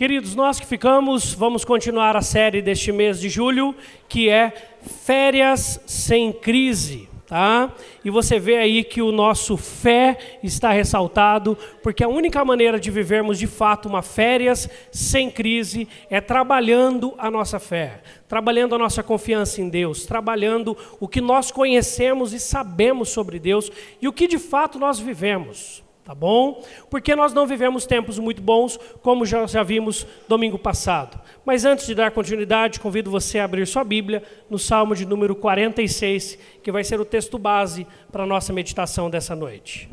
Queridos, nós que ficamos, vamos continuar a série deste mês de julho, que é Férias sem Crise. Tá? E você vê aí que o nosso fé está ressaltado, porque a única maneira de vivermos de fato uma férias sem crise é trabalhando a nossa fé, trabalhando a nossa confiança em Deus, trabalhando o que nós conhecemos e sabemos sobre Deus e o que de fato nós vivemos tá bom? Porque nós não vivemos tempos muito bons, como já, já vimos domingo passado. Mas antes de dar continuidade, convido você a abrir sua Bíblia no Salmo de número 46, que vai ser o texto base para a nossa meditação dessa noite.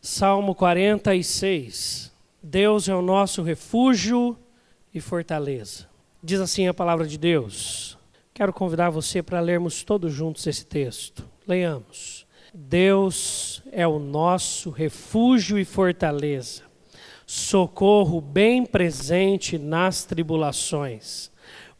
Salmo 46. Deus é o nosso refúgio e fortaleza. Diz assim a palavra de Deus. Quero convidar você para lermos todos juntos esse texto. Leiamos. Deus é o nosso refúgio e fortaleza, socorro bem presente nas tribulações.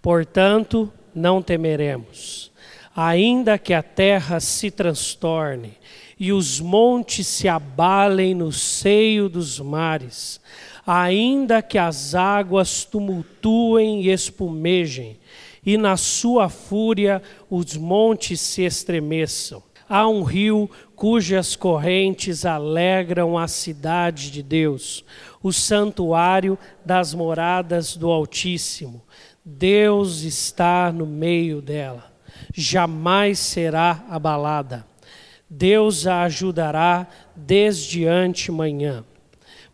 Portanto, não temeremos, ainda que a terra se transtorne e os montes se abalem no seio dos mares, ainda que as águas tumultuem e espumejem, e na sua fúria os montes se estremeçam Há um rio cujas correntes alegram a cidade de Deus, o santuário das moradas do Altíssimo. Deus está no meio dela, jamais será abalada. Deus a ajudará desde antemanhã.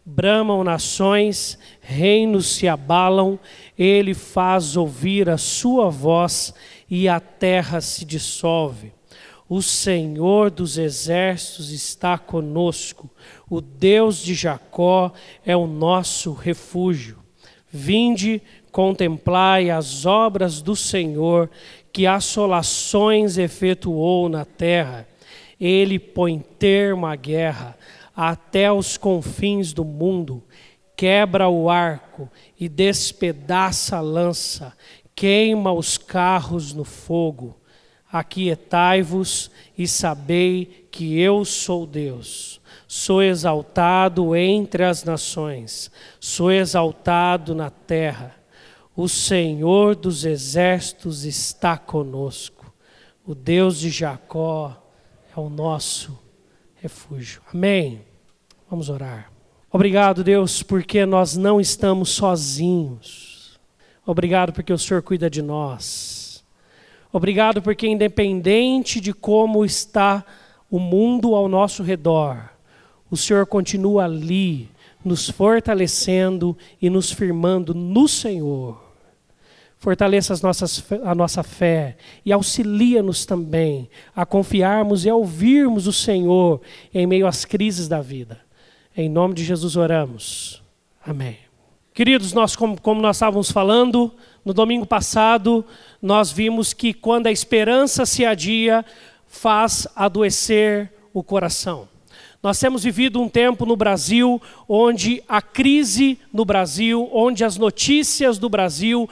Bramam nações, reinos se abalam, ele faz ouvir a sua voz e a terra se dissolve. O Senhor dos exércitos está conosco, o Deus de Jacó é o nosso refúgio. Vinde, contemplai as obras do Senhor, que assolações efetuou na terra. Ele põe termo à guerra até os confins do mundo, quebra o arco e despedaça a lança, queima os carros no fogo Aquietai-vos e sabei que eu sou Deus. Sou exaltado entre as nações, sou exaltado na terra. O Senhor dos exércitos está conosco. O Deus de Jacó é o nosso refúgio. Amém. Vamos orar. Obrigado, Deus, porque nós não estamos sozinhos. Obrigado porque o Senhor cuida de nós. Obrigado porque, independente de como está o mundo ao nosso redor, o Senhor continua ali, nos fortalecendo e nos firmando no Senhor. Fortaleça as nossas, a nossa fé e auxilia-nos também a confiarmos e a ouvirmos o Senhor em meio às crises da vida. Em nome de Jesus oramos. Amém. Queridos, nós, como, como nós estávamos falando, no domingo passado, nós vimos que quando a esperança se adia, faz adoecer o coração. Nós temos vivido um tempo no Brasil onde a crise no Brasil, onde as notícias do Brasil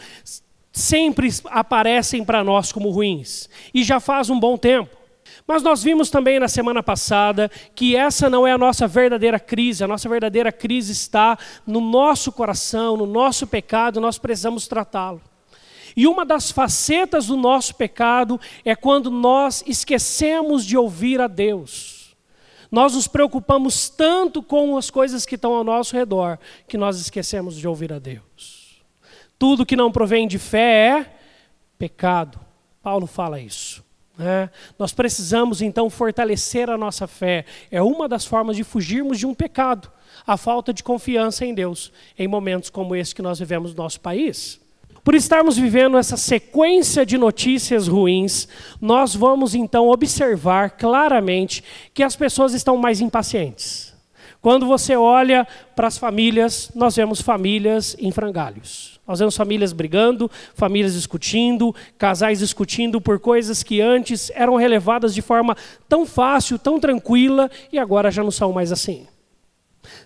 sempre aparecem para nós como ruins. E já faz um bom tempo. Mas nós vimos também na semana passada que essa não é a nossa verdadeira crise, a nossa verdadeira crise está no nosso coração, no nosso pecado, nós precisamos tratá-lo. E uma das facetas do nosso pecado é quando nós esquecemos de ouvir a Deus. Nós nos preocupamos tanto com as coisas que estão ao nosso redor que nós esquecemos de ouvir a Deus. Tudo que não provém de fé é pecado. Paulo fala isso. É, nós precisamos então fortalecer a nossa fé. É uma das formas de fugirmos de um pecado, a falta de confiança em Deus, em momentos como esse que nós vivemos no nosso país. Por estarmos vivendo essa sequência de notícias ruins, nós vamos então observar claramente que as pessoas estão mais impacientes. Quando você olha para as famílias, nós vemos famílias em frangalhos. Nós vemos famílias brigando, famílias discutindo, casais discutindo por coisas que antes eram relevadas de forma tão fácil, tão tranquila e agora já não são mais assim.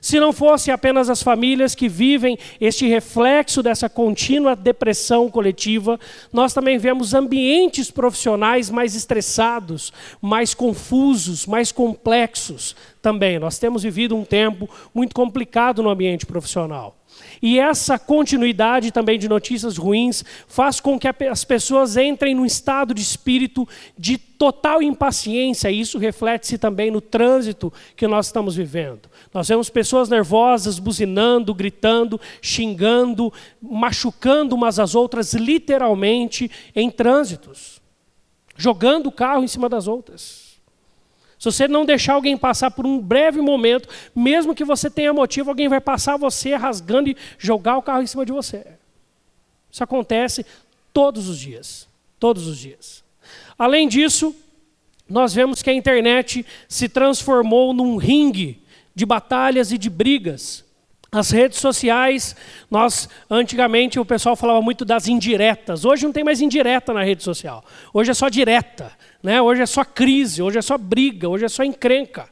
Se não fosse apenas as famílias que vivem este reflexo dessa contínua depressão coletiva, nós também vemos ambientes profissionais mais estressados, mais confusos, mais complexos também. Nós temos vivido um tempo muito complicado no ambiente profissional. E essa continuidade também de notícias ruins faz com que as pessoas entrem num estado de espírito de total impaciência, e isso reflete-se também no trânsito que nós estamos vivendo. Nós vemos pessoas nervosas, buzinando, gritando, xingando, machucando umas às outras, literalmente, em trânsitos, jogando o carro em cima das outras. Se você não deixar alguém passar por um breve momento, mesmo que você tenha motivo, alguém vai passar você rasgando e jogar o carro em cima de você. Isso acontece todos os dias. Todos os dias. Além disso, nós vemos que a internet se transformou num ringue de batalhas e de brigas. As redes sociais, nós antigamente o pessoal falava muito das indiretas. Hoje não tem mais indireta na rede social. Hoje é só direta. Né? Hoje é só crise, hoje é só briga, hoje é só encrenca.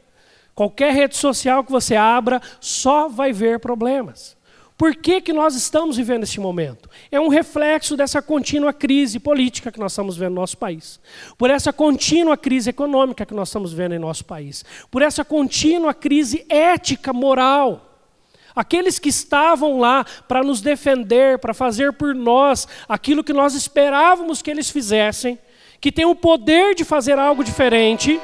Qualquer rede social que você abra só vai ver problemas. Por que, que nós estamos vivendo esse momento? É um reflexo dessa contínua crise política que nós estamos vendo no nosso país. Por essa contínua crise econômica que nós estamos vendo em nosso país. Por essa contínua crise ética, moral. Aqueles que estavam lá para nos defender, para fazer por nós aquilo que nós esperávamos que eles fizessem, que têm o poder de fazer algo diferente,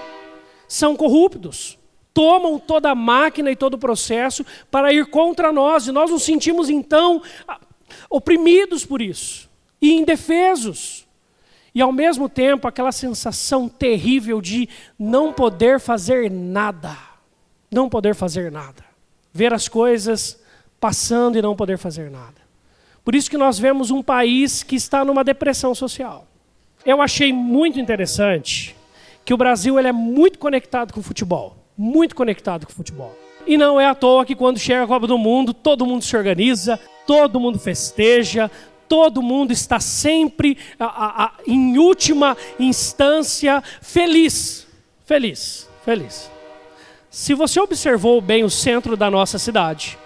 são corruptos. Tomam toda a máquina e todo o processo para ir contra nós, e nós nos sentimos então oprimidos por isso, e indefesos. E ao mesmo tempo, aquela sensação terrível de não poder fazer nada. Não poder fazer nada. Ver as coisas passando e não poder fazer nada. Por isso que nós vemos um país que está numa depressão social. Eu achei muito interessante que o Brasil ele é muito conectado com o futebol. Muito conectado com o futebol. E não é à toa que quando chega a Copa do Mundo, todo mundo se organiza, todo mundo festeja, todo mundo está sempre, a, a, a, em última instância, feliz. Feliz, feliz. Se você observou bem o centro da nossa cidade,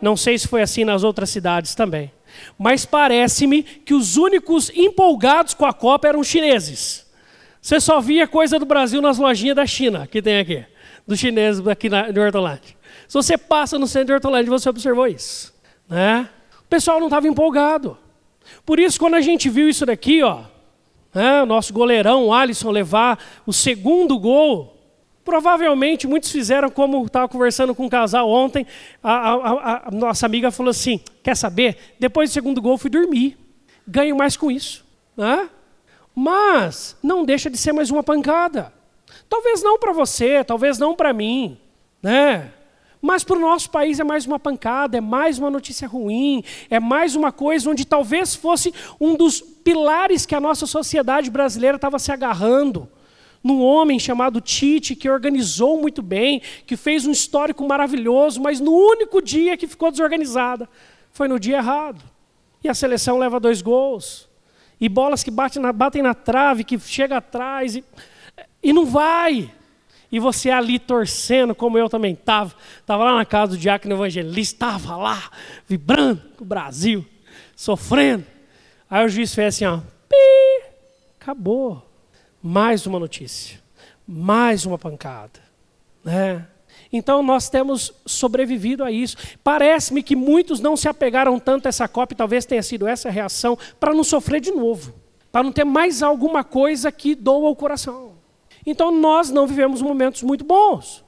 não sei se foi assim nas outras cidades também, mas parece-me que os únicos empolgados com a Copa eram chineses. Você só via coisa do Brasil nas lojinhas da China, que tem aqui, dos chineses aqui na, Hortolândia. Se você passa no centro de Hortolândia, você observou isso. Né? O pessoal não estava empolgado. Por isso, quando a gente viu isso daqui, ó, né, o nosso goleirão, Alisson, levar o segundo gol, Provavelmente muitos fizeram como estava conversando com um casal ontem. A, a, a, nossa amiga falou assim: Quer saber? Depois do segundo gol, fui dormir. Ganho mais com isso. Né? Mas não deixa de ser mais uma pancada. Talvez não para você, talvez não para mim. Né? Mas para o nosso país é mais uma pancada, é mais uma notícia ruim, é mais uma coisa onde talvez fosse um dos pilares que a nossa sociedade brasileira estava se agarrando num homem chamado Tite, que organizou muito bem, que fez um histórico maravilhoso, mas no único dia que ficou desorganizada, foi no dia errado. E a seleção leva dois gols. E bolas que batem na, batem na trave, que chega atrás, e, e não vai. E você ali torcendo, como eu também estava. Estava lá na casa do diácono evangelista, estava lá, vibrando com o Brasil, sofrendo. Aí o juiz fez assim, ó, pi, acabou mais uma notícia, mais uma pancada. Né? Então nós temos sobrevivido a isso. Parece-me que muitos não se apegaram tanto a essa Copa, e talvez tenha sido essa a reação, para não sofrer de novo, para não ter mais alguma coisa que doa o coração. Então nós não vivemos momentos muito bons.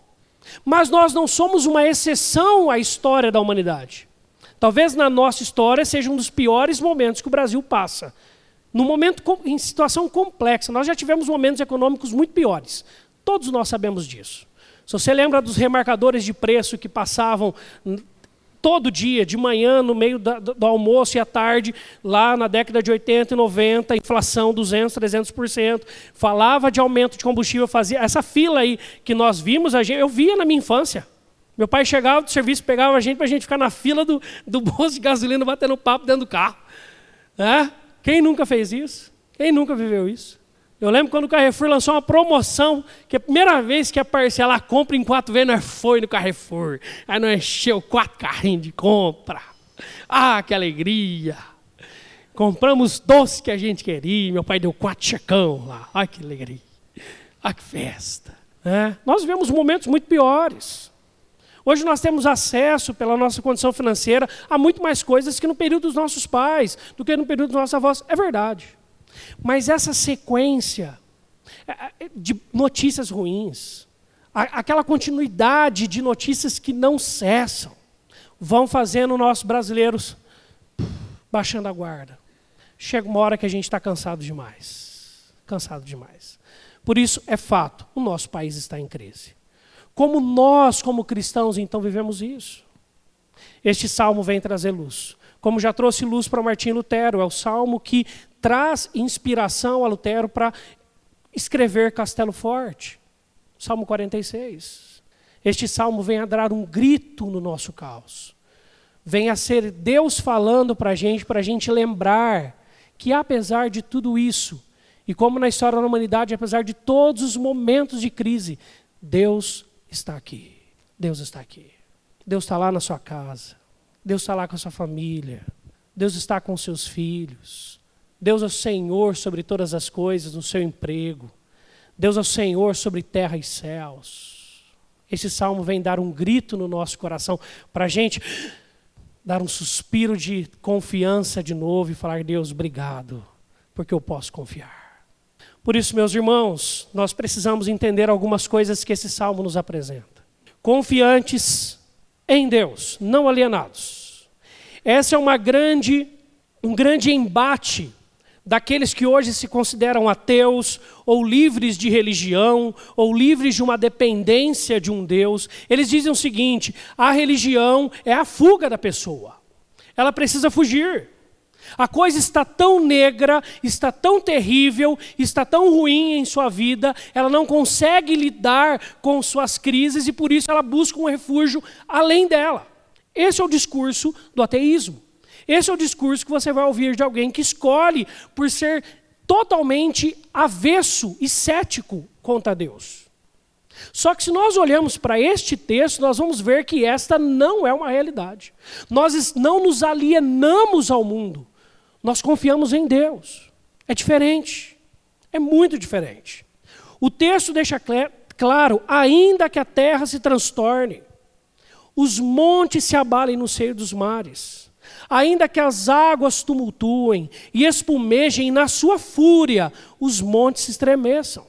Mas nós não somos uma exceção à história da humanidade. Talvez na nossa história seja um dos piores momentos que o Brasil passa no momento em situação complexa, nós já tivemos momentos econômicos muito piores. Todos nós sabemos disso. Se você lembra dos remarcadores de preço que passavam todo dia, de manhã, no meio do almoço e à tarde, lá na década de 80 e 90, inflação 200, 300%, falava de aumento de combustível, fazia essa fila aí que nós vimos, eu via na minha infância. Meu pai chegava do serviço, pegava a gente para a gente ficar na fila do, do bolso de gasolina, batendo papo dentro do carro. É? Quem nunca fez isso? Quem nunca viveu isso? Eu lembro quando o Carrefour lançou uma promoção, que a primeira vez que a parcela compra em quatro vezes, nós foi no Carrefour. Aí nós encheu quatro carrinhos de compra. Ah, que alegria! Compramos doce que a gente queria. Meu pai deu quatro checão lá. Ah, que alegria! Ah, que festa! É. Nós vivemos momentos muito piores. Hoje nós temos acesso, pela nossa condição financeira, a muito mais coisas que no período dos nossos pais, do que no período dos nossos avós. É verdade. Mas essa sequência é, é, de notícias ruins, aquela continuidade de notícias que não cessam, vão fazendo nossos brasileiros baixando a guarda. Chega uma hora que a gente está cansado demais. Cansado demais. Por isso, é fato, o nosso país está em crise. Como nós, como cristãos, então vivemos isso? Este salmo vem trazer luz. Como já trouxe luz para Martim Lutero, é o salmo que traz inspiração a Lutero para escrever Castelo Forte. Salmo 46. Este salmo vem a dar um grito no nosso caos. Vem a ser Deus falando para a gente, para a gente lembrar que apesar de tudo isso, e como na história da humanidade, apesar de todos os momentos de crise, Deus está aqui. Deus está aqui. Deus está lá na sua casa. Deus está lá com a sua família. Deus está com os seus filhos. Deus é o Senhor sobre todas as coisas, no seu emprego. Deus é o Senhor sobre terra e céus. Esse salmo vem dar um grito no nosso coração para a gente dar um suspiro de confiança de novo e falar: Deus, obrigado, porque eu posso confiar. Por isso, meus irmãos, nós precisamos entender algumas coisas que esse salmo nos apresenta. Confiantes em Deus, não alienados. Essa é uma grande, um grande embate daqueles que hoje se consideram ateus, ou livres de religião, ou livres de uma dependência de um Deus. Eles dizem o seguinte: a religião é a fuga da pessoa. Ela precisa fugir. A coisa está tão negra, está tão terrível, está tão ruim em sua vida, ela não consegue lidar com suas crises e por isso ela busca um refúgio além dela. Esse é o discurso do ateísmo. Esse é o discurso que você vai ouvir de alguém que escolhe por ser totalmente avesso e cético contra Deus. Só que se nós olhamos para este texto, nós vamos ver que esta não é uma realidade. Nós não nos alienamos ao mundo. Nós confiamos em Deus. É diferente. É muito diferente. O texto deixa claro: ainda que a terra se transtorne, os montes se abalem no seio dos mares, ainda que as águas tumultuem e espumejem na sua fúria, os montes se estremeçam.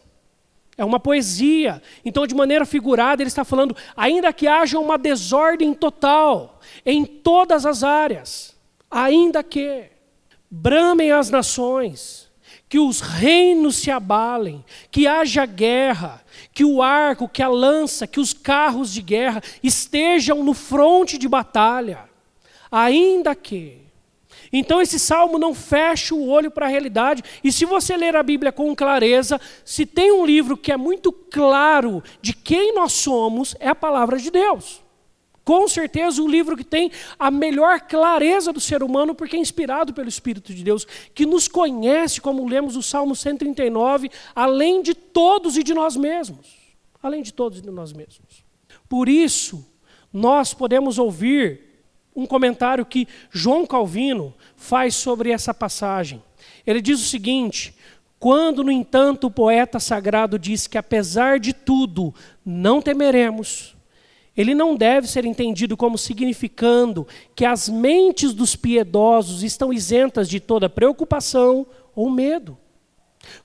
É uma poesia. Então, de maneira figurada, ele está falando, ainda que haja uma desordem total em todas as áreas, ainda que bramem as nações, que os reinos se abalem, que haja guerra, que o arco, que a lança, que os carros de guerra estejam no fronte de batalha, ainda que. Então esse salmo não fecha o olho para a realidade, e se você ler a Bíblia com clareza, se tem um livro que é muito claro de quem nós somos, é a palavra de Deus. Com certeza o livro que tem a melhor clareza do ser humano, porque é inspirado pelo Espírito de Deus, que nos conhece, como lemos o Salmo 139, além de todos e de nós mesmos. Além de todos e de nós mesmos. Por isso, nós podemos ouvir um comentário que João Calvino faz sobre essa passagem. Ele diz o seguinte: quando, no entanto, o poeta sagrado diz que, apesar de tudo, não temeremos, ele não deve ser entendido como significando que as mentes dos piedosos estão isentas de toda preocupação ou medo.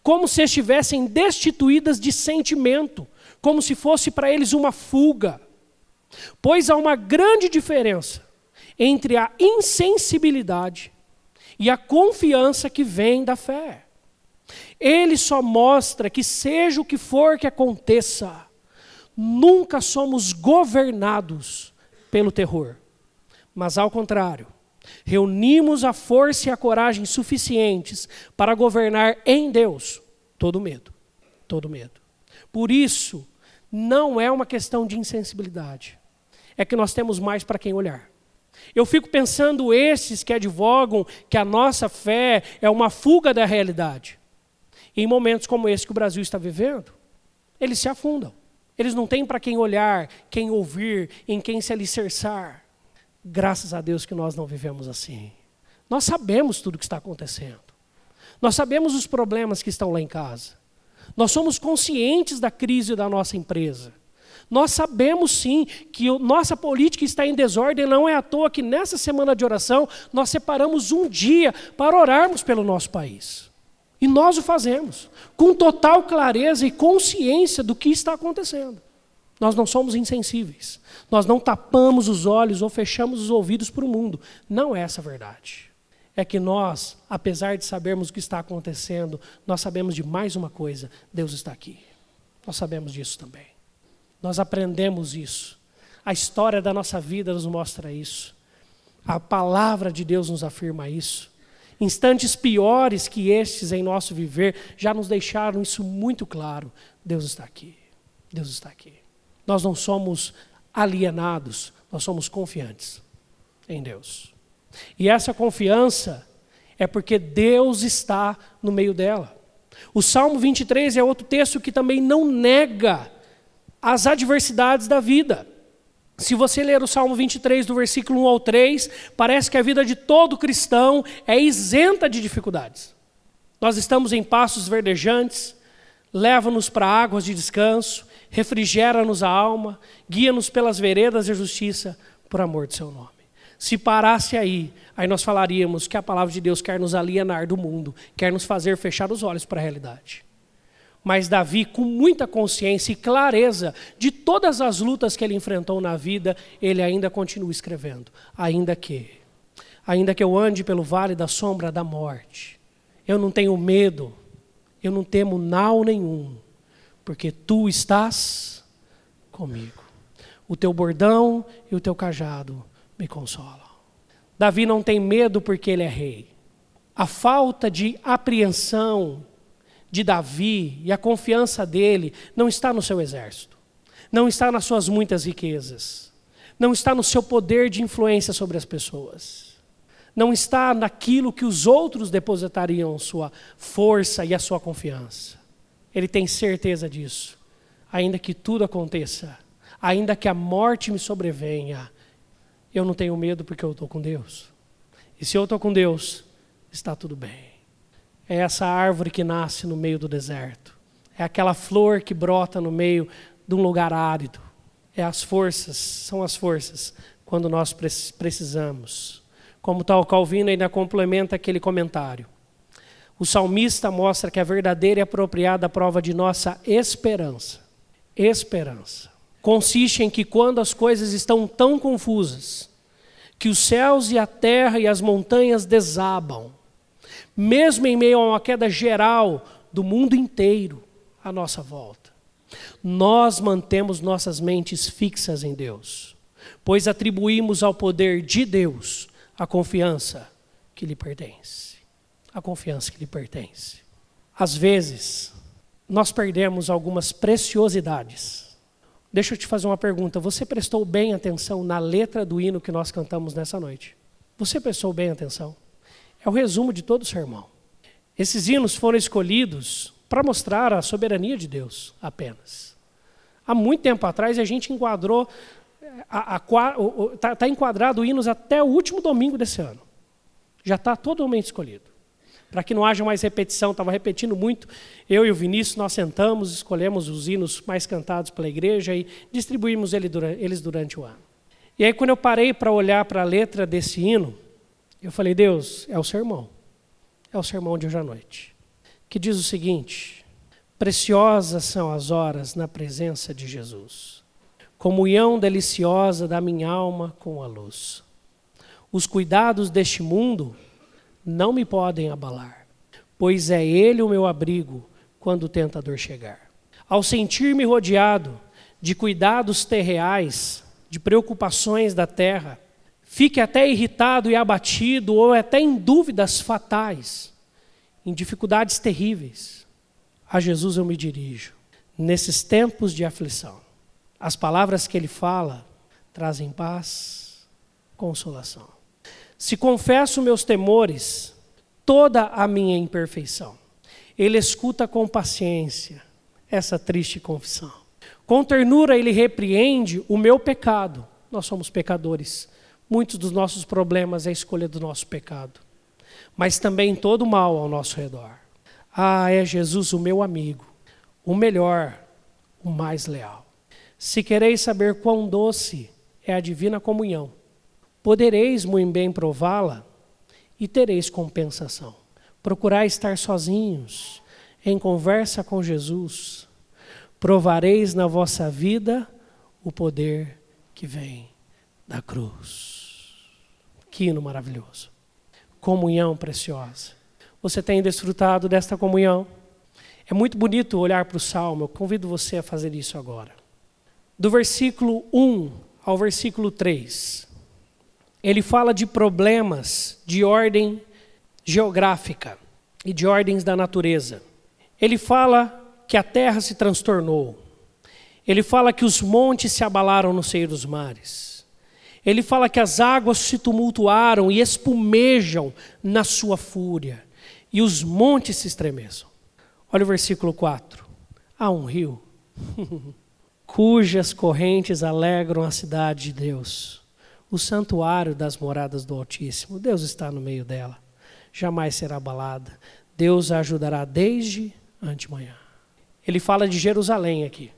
Como se estivessem destituídas de sentimento, como se fosse para eles uma fuga. Pois há uma grande diferença entre a insensibilidade e a confiança que vem da fé. Ele só mostra que, seja o que for que aconteça, nunca somos governados pelo terror, mas ao contrário, reunimos a força e a coragem suficientes para governar em Deus todo medo, todo medo. Por isso, não é uma questão de insensibilidade, é que nós temos mais para quem olhar. Eu fico pensando esses que advogam que a nossa fé é uma fuga da realidade. Em momentos como esse que o Brasil está vivendo, eles se afundam. Eles não têm para quem olhar, quem ouvir, em quem se alicerçar. Graças a Deus que nós não vivemos assim. Nós sabemos tudo o que está acontecendo. Nós sabemos os problemas que estão lá em casa. Nós somos conscientes da crise da nossa empresa. Nós sabemos sim que nossa política está em desordem, não é à toa que nessa semana de oração nós separamos um dia para orarmos pelo nosso país. E nós o fazemos, com total clareza e consciência do que está acontecendo. Nós não somos insensíveis, nós não tapamos os olhos ou fechamos os ouvidos para o mundo. Não é essa a verdade. É que nós, apesar de sabermos o que está acontecendo, nós sabemos de mais uma coisa: Deus está aqui. Nós sabemos disso também. Nós aprendemos isso. A história da nossa vida nos mostra isso. A palavra de Deus nos afirma isso. Instantes piores que estes em nosso viver já nos deixaram isso muito claro. Deus está aqui. Deus está aqui. Nós não somos alienados, nós somos confiantes em Deus. E essa confiança é porque Deus está no meio dela. O Salmo 23 é outro texto que também não nega as adversidades da vida. Se você ler o Salmo 23, do versículo 1 ao 3, parece que a vida de todo cristão é isenta de dificuldades. Nós estamos em passos verdejantes, leva-nos para águas de descanso, refrigera-nos a alma, guia-nos pelas veredas da justiça, por amor de seu nome. Se parasse aí, aí nós falaríamos que a palavra de Deus quer nos alienar do mundo, quer nos fazer fechar os olhos para a realidade. Mas Davi, com muita consciência e clareza de todas as lutas que ele enfrentou na vida, ele ainda continua escrevendo. Ainda que, ainda que eu ande pelo vale da sombra da morte, eu não tenho medo, eu não temo mal nenhum, porque tu estás comigo. O teu bordão e o teu cajado me consolam. Davi não tem medo porque ele é rei. A falta de apreensão de Davi e a confiança dele não está no seu exército, não está nas suas muitas riquezas, não está no seu poder de influência sobre as pessoas, não está naquilo que os outros depositariam sua força e a sua confiança. Ele tem certeza disso. Ainda que tudo aconteça, ainda que a morte me sobrevenha, eu não tenho medo porque eu estou com Deus. E se eu estou com Deus, está tudo bem é essa árvore que nasce no meio do deserto. É aquela flor que brota no meio de um lugar árido. É as forças, são as forças quando nós precisamos. Como tal Calvino ainda complementa aquele comentário. O salmista mostra que a verdadeira e apropriada prova de nossa esperança, esperança, consiste em que quando as coisas estão tão confusas, que os céus e a terra e as montanhas desabam, mesmo em meio a uma queda geral do mundo inteiro à nossa volta. Nós mantemos nossas mentes fixas em Deus, pois atribuímos ao poder de Deus a confiança que lhe pertence. A confiança que lhe pertence. Às vezes, nós perdemos algumas preciosidades. Deixa eu te fazer uma pergunta. Você prestou bem atenção na letra do hino que nós cantamos nessa noite? Você prestou bem atenção? É o resumo de todo o sermão. Esses hinos foram escolhidos para mostrar a soberania de Deus apenas. Há muito tempo atrás a gente enquadrou, está tá enquadrado hinos até o último domingo desse ano. Já está totalmente escolhido. Para que não haja mais repetição, estava repetindo muito. Eu e o Vinícius, nós sentamos, escolhemos os hinos mais cantados pela igreja e distribuímos eles durante o ano. E aí, quando eu parei para olhar para a letra desse hino, eu falei, Deus, é o sermão. É o sermão de hoje à noite. Que diz o seguinte: Preciosas são as horas na presença de Jesus, comunhão deliciosa da minha alma com a luz. Os cuidados deste mundo não me podem abalar, pois é Ele o meu abrigo quando o tentador chegar. Ao sentir-me rodeado de cuidados terreais, de preocupações da terra, fique até irritado e abatido, ou até em dúvidas fatais, em dificuldades terríveis, a Jesus eu me dirijo. Nesses tempos de aflição, as palavras que ele fala trazem paz, consolação. Se confesso meus temores, toda a minha imperfeição, ele escuta com paciência essa triste confissão. Com ternura ele repreende o meu pecado. Nós somos pecadores Muitos dos nossos problemas é a escolha do nosso pecado, mas também todo o mal ao nosso redor. Ah, é Jesus o meu amigo, o melhor, o mais leal. Se quereis saber quão doce é a divina comunhão, podereis muito bem prová-la e tereis compensação. Procurai estar sozinhos, em conversa com Jesus. Provareis na vossa vida o poder que vem da cruz. Que hino maravilhoso. Comunhão preciosa. Você tem desfrutado desta comunhão? É muito bonito olhar para o salmo, eu convido você a fazer isso agora. Do versículo 1 ao versículo 3, ele fala de problemas de ordem geográfica e de ordens da natureza. Ele fala que a terra se transtornou. Ele fala que os montes se abalaram no seio dos mares. Ele fala que as águas se tumultuaram e espumejam na sua fúria, e os montes se estremeçam. Olha o versículo 4. Há um rio cujas correntes alegram a cidade de Deus, o santuário das moradas do Altíssimo. Deus está no meio dela, jamais será abalada. Deus a ajudará desde antemanhã. Ele fala de Jerusalém aqui.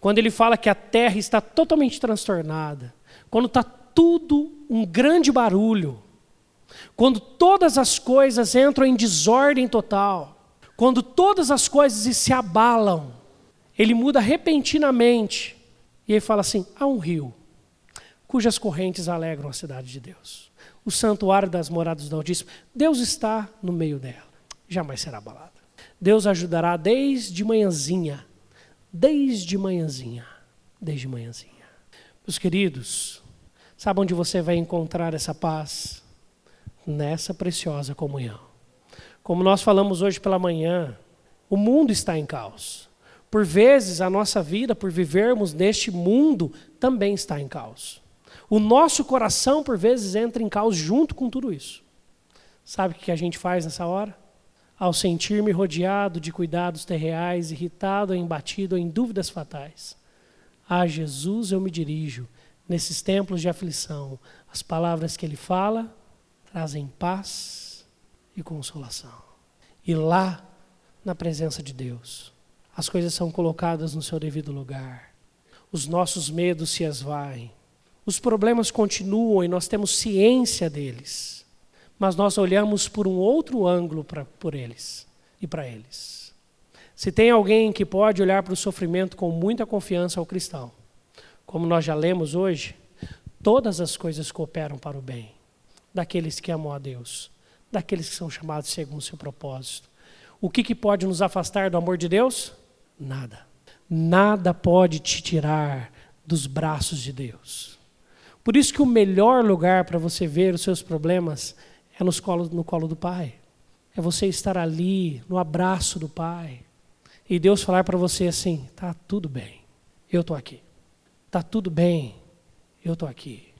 Quando ele fala que a terra está totalmente transtornada, quando está tudo um grande barulho, quando todas as coisas entram em desordem total, quando todas as coisas se abalam, ele muda repentinamente e ele fala assim: há um rio cujas correntes alegram a cidade de Deus, o santuário das moradas do Altíssimo. Deus está no meio dela, jamais será abalada. Deus ajudará desde manhãzinha, desde manhãzinha, desde manhãzinha. Meus queridos, sabe onde você vai encontrar essa paz? Nessa preciosa comunhão. Como nós falamos hoje pela manhã, o mundo está em caos. Por vezes a nossa vida, por vivermos neste mundo, também está em caos. O nosso coração, por vezes, entra em caos junto com tudo isso. Sabe o que a gente faz nessa hora? Ao sentir-me rodeado de cuidados terreais, irritado, embatido em dúvidas fatais. A Jesus eu me dirijo, nesses templos de aflição. As palavras que ele fala trazem paz e consolação. E lá, na presença de Deus, as coisas são colocadas no seu devido lugar. Os nossos medos se esvaem. Os problemas continuam e nós temos ciência deles. Mas nós olhamos por um outro ângulo pra, por eles e para eles. Se tem alguém que pode olhar para o sofrimento com muita confiança ao cristão, como nós já lemos hoje, todas as coisas cooperam para o bem daqueles que amam a Deus, daqueles que são chamados segundo o seu propósito. O que, que pode nos afastar do amor de Deus? Nada. Nada pode te tirar dos braços de Deus. Por isso que o melhor lugar para você ver os seus problemas é nos no colo do Pai. É você estar ali, no abraço do Pai. E Deus falar para você assim: tá tudo bem, eu estou aqui. Tá tudo bem, eu estou aqui.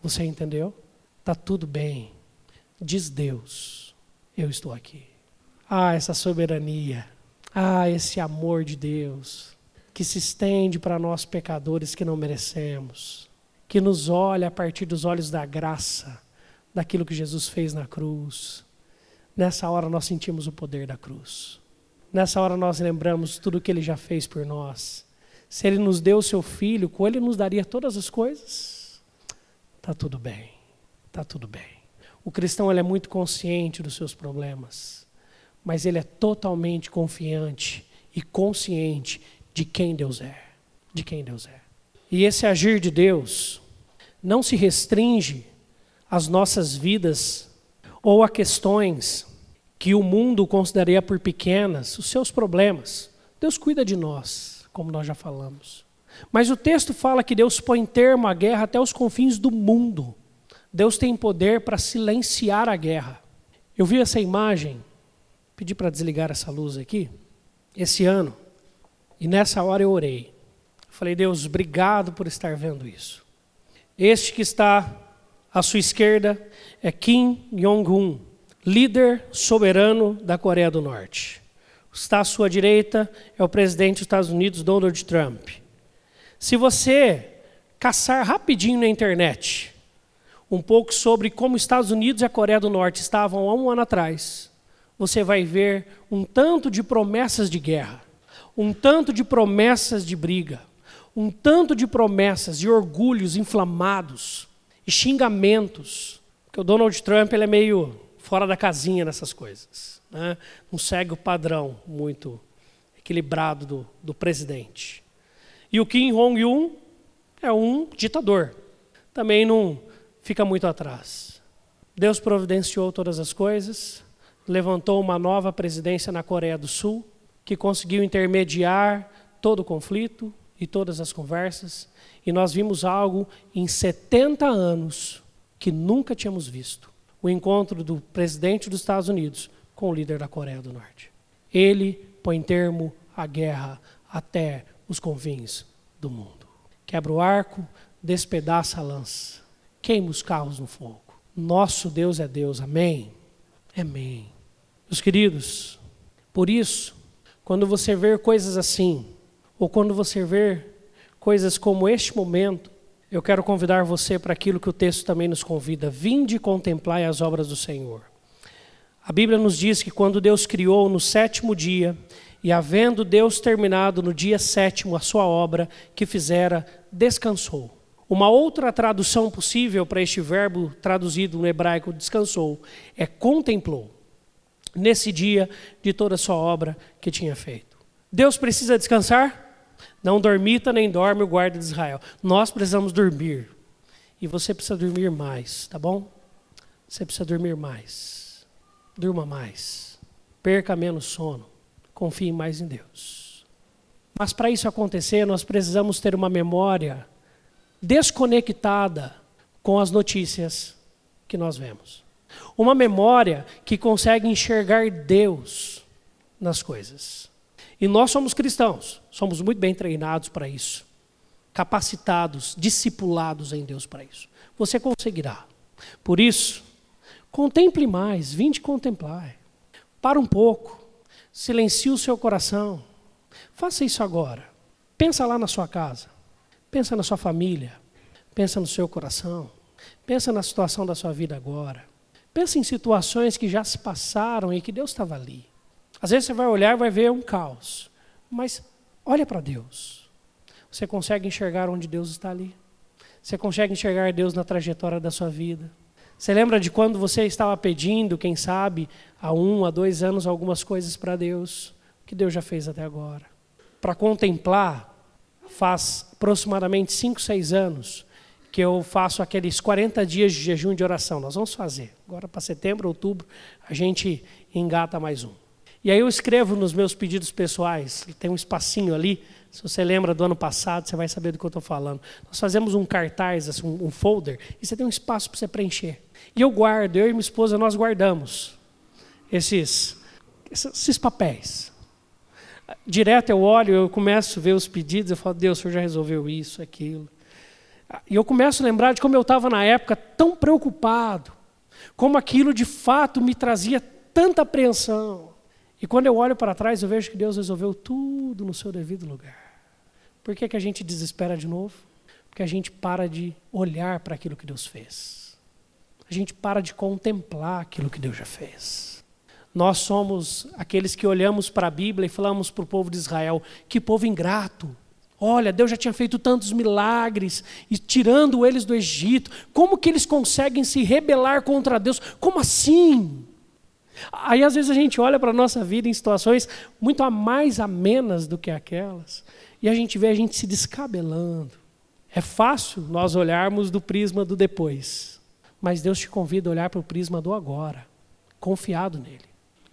Você entendeu? Tá tudo bem, diz Deus: Eu estou aqui. Ah, essa soberania. Ah, esse amor de Deus que se estende para nós pecadores que não merecemos, que nos olha a partir dos olhos da graça, daquilo que Jesus fez na cruz. Nessa hora nós sentimos o poder da cruz. Nessa hora nós lembramos tudo o que ele já fez por nós. Se ele nos deu o seu filho, com ele nos daria todas as coisas. Tá tudo bem. Tá tudo bem. O cristão ele é muito consciente dos seus problemas, mas ele é totalmente confiante e consciente de quem Deus é, de quem Deus é. E esse agir de Deus não se restringe às nossas vidas ou a questões que o mundo consideraria por pequenas, os seus problemas. Deus cuida de nós, como nós já falamos. Mas o texto fala que Deus põe termo à guerra até os confins do mundo. Deus tem poder para silenciar a guerra. Eu vi essa imagem, pedi para desligar essa luz aqui, esse ano, e nessa hora eu orei. Falei, Deus, obrigado por estar vendo isso. Este que está à sua esquerda é Kim Jong-un, líder soberano da Coreia do Norte. Está à sua direita é o presidente dos Estados Unidos, Donald Trump. Se você caçar rapidinho na internet um pouco sobre como Estados Unidos e a Coreia do Norte estavam há um ano atrás, você vai ver um tanto de promessas de guerra, um tanto de promessas de briga, um tanto de promessas e orgulhos inflamados e xingamentos, porque o Donald Trump ele é meio fora da casinha nessas coisas, né? não segue o padrão muito equilibrado do, do presidente. E o Kim Jong-un é um ditador, também não fica muito atrás. Deus providenciou todas as coisas, levantou uma nova presidência na Coreia do Sul, que conseguiu intermediar todo o conflito e todas as conversas, e nós vimos algo em 70 anos que nunca tínhamos visto: o encontro do presidente dos Estados Unidos com o líder da Coreia do Norte. Ele põe termo à guerra até os confins do mundo. Quebra o arco, despedaça a lança, queima os carros no fogo. Nosso Deus é Deus, amém? Amém. Meus queridos, por isso, quando você ver coisas assim, ou quando você ver coisas como este momento, eu quero convidar você para aquilo que o texto também nos convida: vinde e contemplai as obras do Senhor. A Bíblia nos diz que quando Deus criou no sétimo dia, e havendo Deus terminado no dia sétimo a sua obra que fizera, descansou. Uma outra tradução possível para este verbo traduzido no hebraico descansou é contemplou nesse dia de toda a sua obra que tinha feito. Deus precisa descansar? Não dormita nem dorme o guarda de Israel. Nós precisamos dormir. E você precisa dormir mais, tá bom? Você precisa dormir mais. Durma mais. Perca menos sono. Confie mais em Deus. Mas para isso acontecer, nós precisamos ter uma memória desconectada com as notícias que nós vemos. Uma memória que consegue enxergar Deus nas coisas. E nós somos cristãos, somos muito bem treinados para isso, capacitados, discipulados em Deus para isso. Você conseguirá. Por isso, contemple mais, vinde contemplar. Para um pouco, silencie o seu coração. Faça isso agora. Pensa lá na sua casa. Pensa na sua família, pensa no seu coração, pensa na situação da sua vida agora. Pensa em situações que já se passaram e que Deus estava ali. Às vezes você vai olhar e vai ver um caos, mas olha para Deus. Você consegue enxergar onde Deus está ali. Você consegue enxergar Deus na trajetória da sua vida. Você lembra de quando você estava pedindo, quem sabe, há um, há dois anos, algumas coisas para Deus, que Deus já fez até agora? Para contemplar faz aproximadamente 5, 6 anos que eu faço aqueles 40 dias de jejum de oração. Nós vamos fazer. Agora para setembro, outubro, a gente engata mais um. E aí eu escrevo nos meus pedidos pessoais, tem um espacinho ali, se você lembra do ano passado, você vai saber do que eu estou falando. Nós fazemos um cartaz, assim, um folder, e você tem um espaço para você preencher. E eu guardo, eu e minha esposa, nós guardamos esses, esses papéis. Direto eu olho, eu começo a ver os pedidos, eu falo, Deus, o senhor já resolveu isso, aquilo. E eu começo a lembrar de como eu estava na época tão preocupado, como aquilo de fato me trazia tanta apreensão. E quando eu olho para trás, eu vejo que Deus resolveu tudo no seu devido lugar. Por que, que a gente desespera de novo? Porque a gente para de olhar para aquilo que Deus fez. A gente para de contemplar aquilo que Deus já fez. Nós somos aqueles que olhamos para a Bíblia e falamos para o povo de Israel: que povo ingrato. Olha, Deus já tinha feito tantos milagres e tirando eles do Egito. Como que eles conseguem se rebelar contra Deus? Como assim? Aí às vezes a gente olha para a nossa vida em situações muito a mais amenas do que aquelas e a gente vê a gente se descabelando. É fácil nós olharmos do prisma do depois, mas Deus te convida a olhar para o prisma do agora, confiado nele.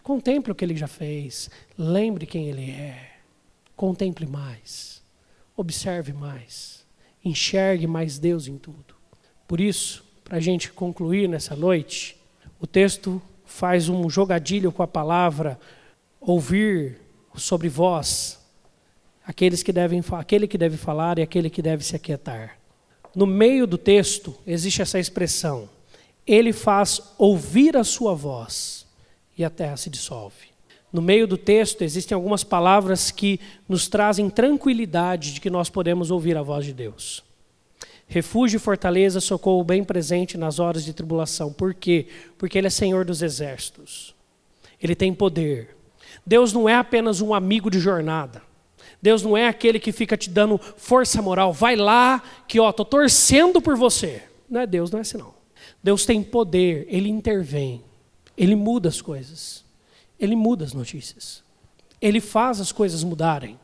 Contemple o que ele já fez. Lembre quem ele é. Contemple mais. Observe mais. Enxergue mais Deus em tudo. Por isso, para a gente concluir nessa noite, o texto faz um jogadilho com a palavra ouvir sobre vós, aqueles que devem, aquele que deve falar e aquele que deve se aquietar. No meio do texto existe essa expressão: ele faz ouvir a sua voz e a terra se dissolve. No meio do texto existem algumas palavras que nos trazem tranquilidade de que nós podemos ouvir a voz de Deus. Refúgio e fortaleza, socorro bem presente nas horas de tribulação. Por quê? Porque Ele é Senhor dos exércitos. Ele tem poder. Deus não é apenas um amigo de jornada. Deus não é aquele que fica te dando força moral. Vai lá, que ó, tô torcendo por você. Não é Deus, não é assim não. Deus tem poder, ele intervém. Ele muda as coisas. Ele muda as notícias. Ele faz as coisas mudarem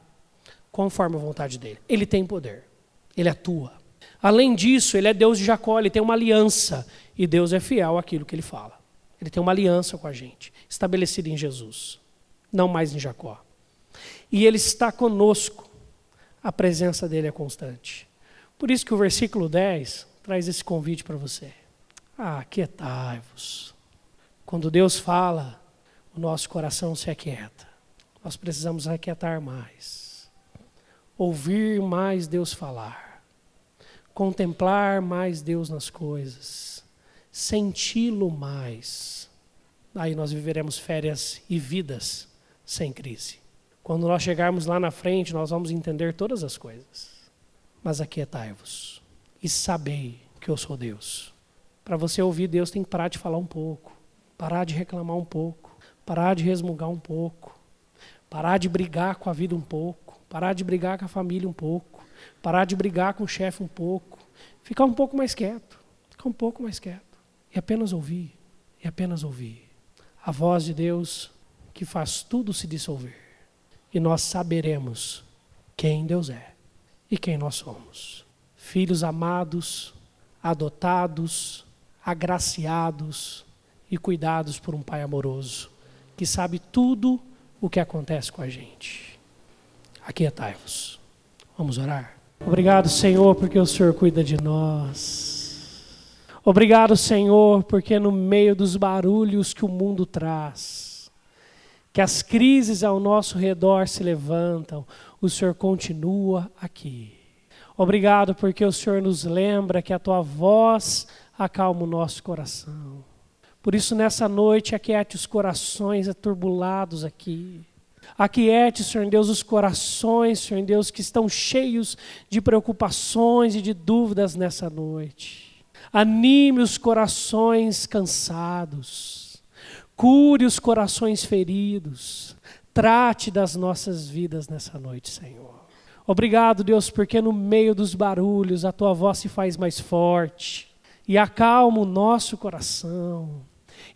conforme a vontade dele. Ele tem poder. Ele atua. Além disso, ele é Deus de Jacó, ele tem uma aliança. E Deus é fiel àquilo que ele fala. Ele tem uma aliança com a gente, estabelecida em Jesus, não mais em Jacó. E Ele está conosco. A presença dele é constante. Por isso que o versículo 10 traz esse convite para você. Ah, aquietai-vos. Quando Deus fala, o nosso coração se aquieta. Nós precisamos aquietar mais. Ouvir mais Deus falar. Contemplar mais Deus nas coisas. Senti-lo mais. Aí nós viveremos férias e vidas sem crise. Quando nós chegarmos lá na frente, nós vamos entender todas as coisas. Mas aquietai-vos e sabei que eu sou Deus. Para você ouvir Deus, tem que parar de falar um pouco, parar de reclamar um pouco, parar de resmungar um pouco, parar de brigar com a vida um pouco, parar de brigar com a família um pouco, parar de brigar com o chefe um pouco, ficar um pouco mais quieto, ficar um pouco mais quieto e apenas ouvir, e apenas ouvir a voz de Deus que faz tudo se dissolver e nós saberemos quem Deus é e quem nós somos. Filhos amados, adotados, agraciados e cuidados por um Pai amoroso, que sabe tudo o que acontece com a gente. Aquietai-vos. Vamos orar? Obrigado, Senhor, porque o Senhor cuida de nós. Obrigado, Senhor, porque no meio dos barulhos que o mundo traz, que as crises ao nosso redor se levantam, o Senhor continua aqui. Obrigado porque o Senhor nos lembra que a tua voz acalma o nosso coração. Por isso, nessa noite, aquiete os corações aturbulados aqui. Aquiete, Senhor Deus, os corações, Senhor Deus, que estão cheios de preocupações e de dúvidas nessa noite. Anime os corações cansados. Cure os corações feridos. Trate das nossas vidas nessa noite, Senhor. Obrigado, Deus, porque no meio dos barulhos a tua voz se faz mais forte e acalma o nosso coração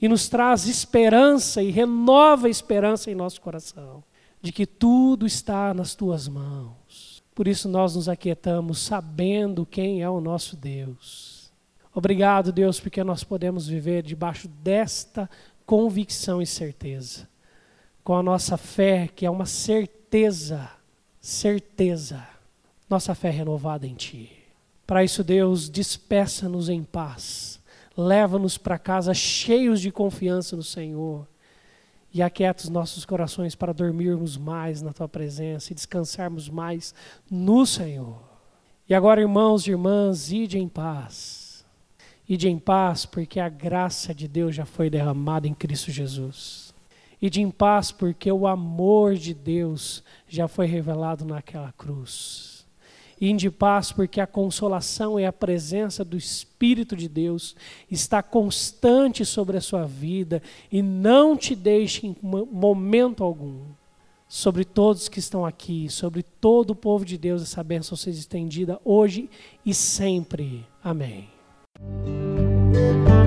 e nos traz esperança e renova a esperança em nosso coração de que tudo está nas tuas mãos. Por isso nós nos aquietamos sabendo quem é o nosso Deus. Obrigado, Deus, porque nós podemos viver debaixo desta convicção e certeza. Com a nossa fé, que é uma certeza, certeza, nossa fé renovada em Ti. Para isso, Deus, despeça-nos em paz, leva-nos para casa cheios de confiança no Senhor e aquieta os nossos corações para dormirmos mais na Tua presença e descansarmos mais no Senhor. E agora, irmãos e irmãs, ide em paz Ide em paz, porque a graça de Deus já foi derramada em Cristo Jesus. Ide em paz, porque o amor de Deus já foi revelado naquela cruz. Ide em paz, porque a consolação e a presença do Espírito de Deus está constante sobre a sua vida e não te deixe em momento algum. Sobre todos que estão aqui, sobre todo o povo de Deus, essa bênção seja estendida hoje e sempre. Amém. Música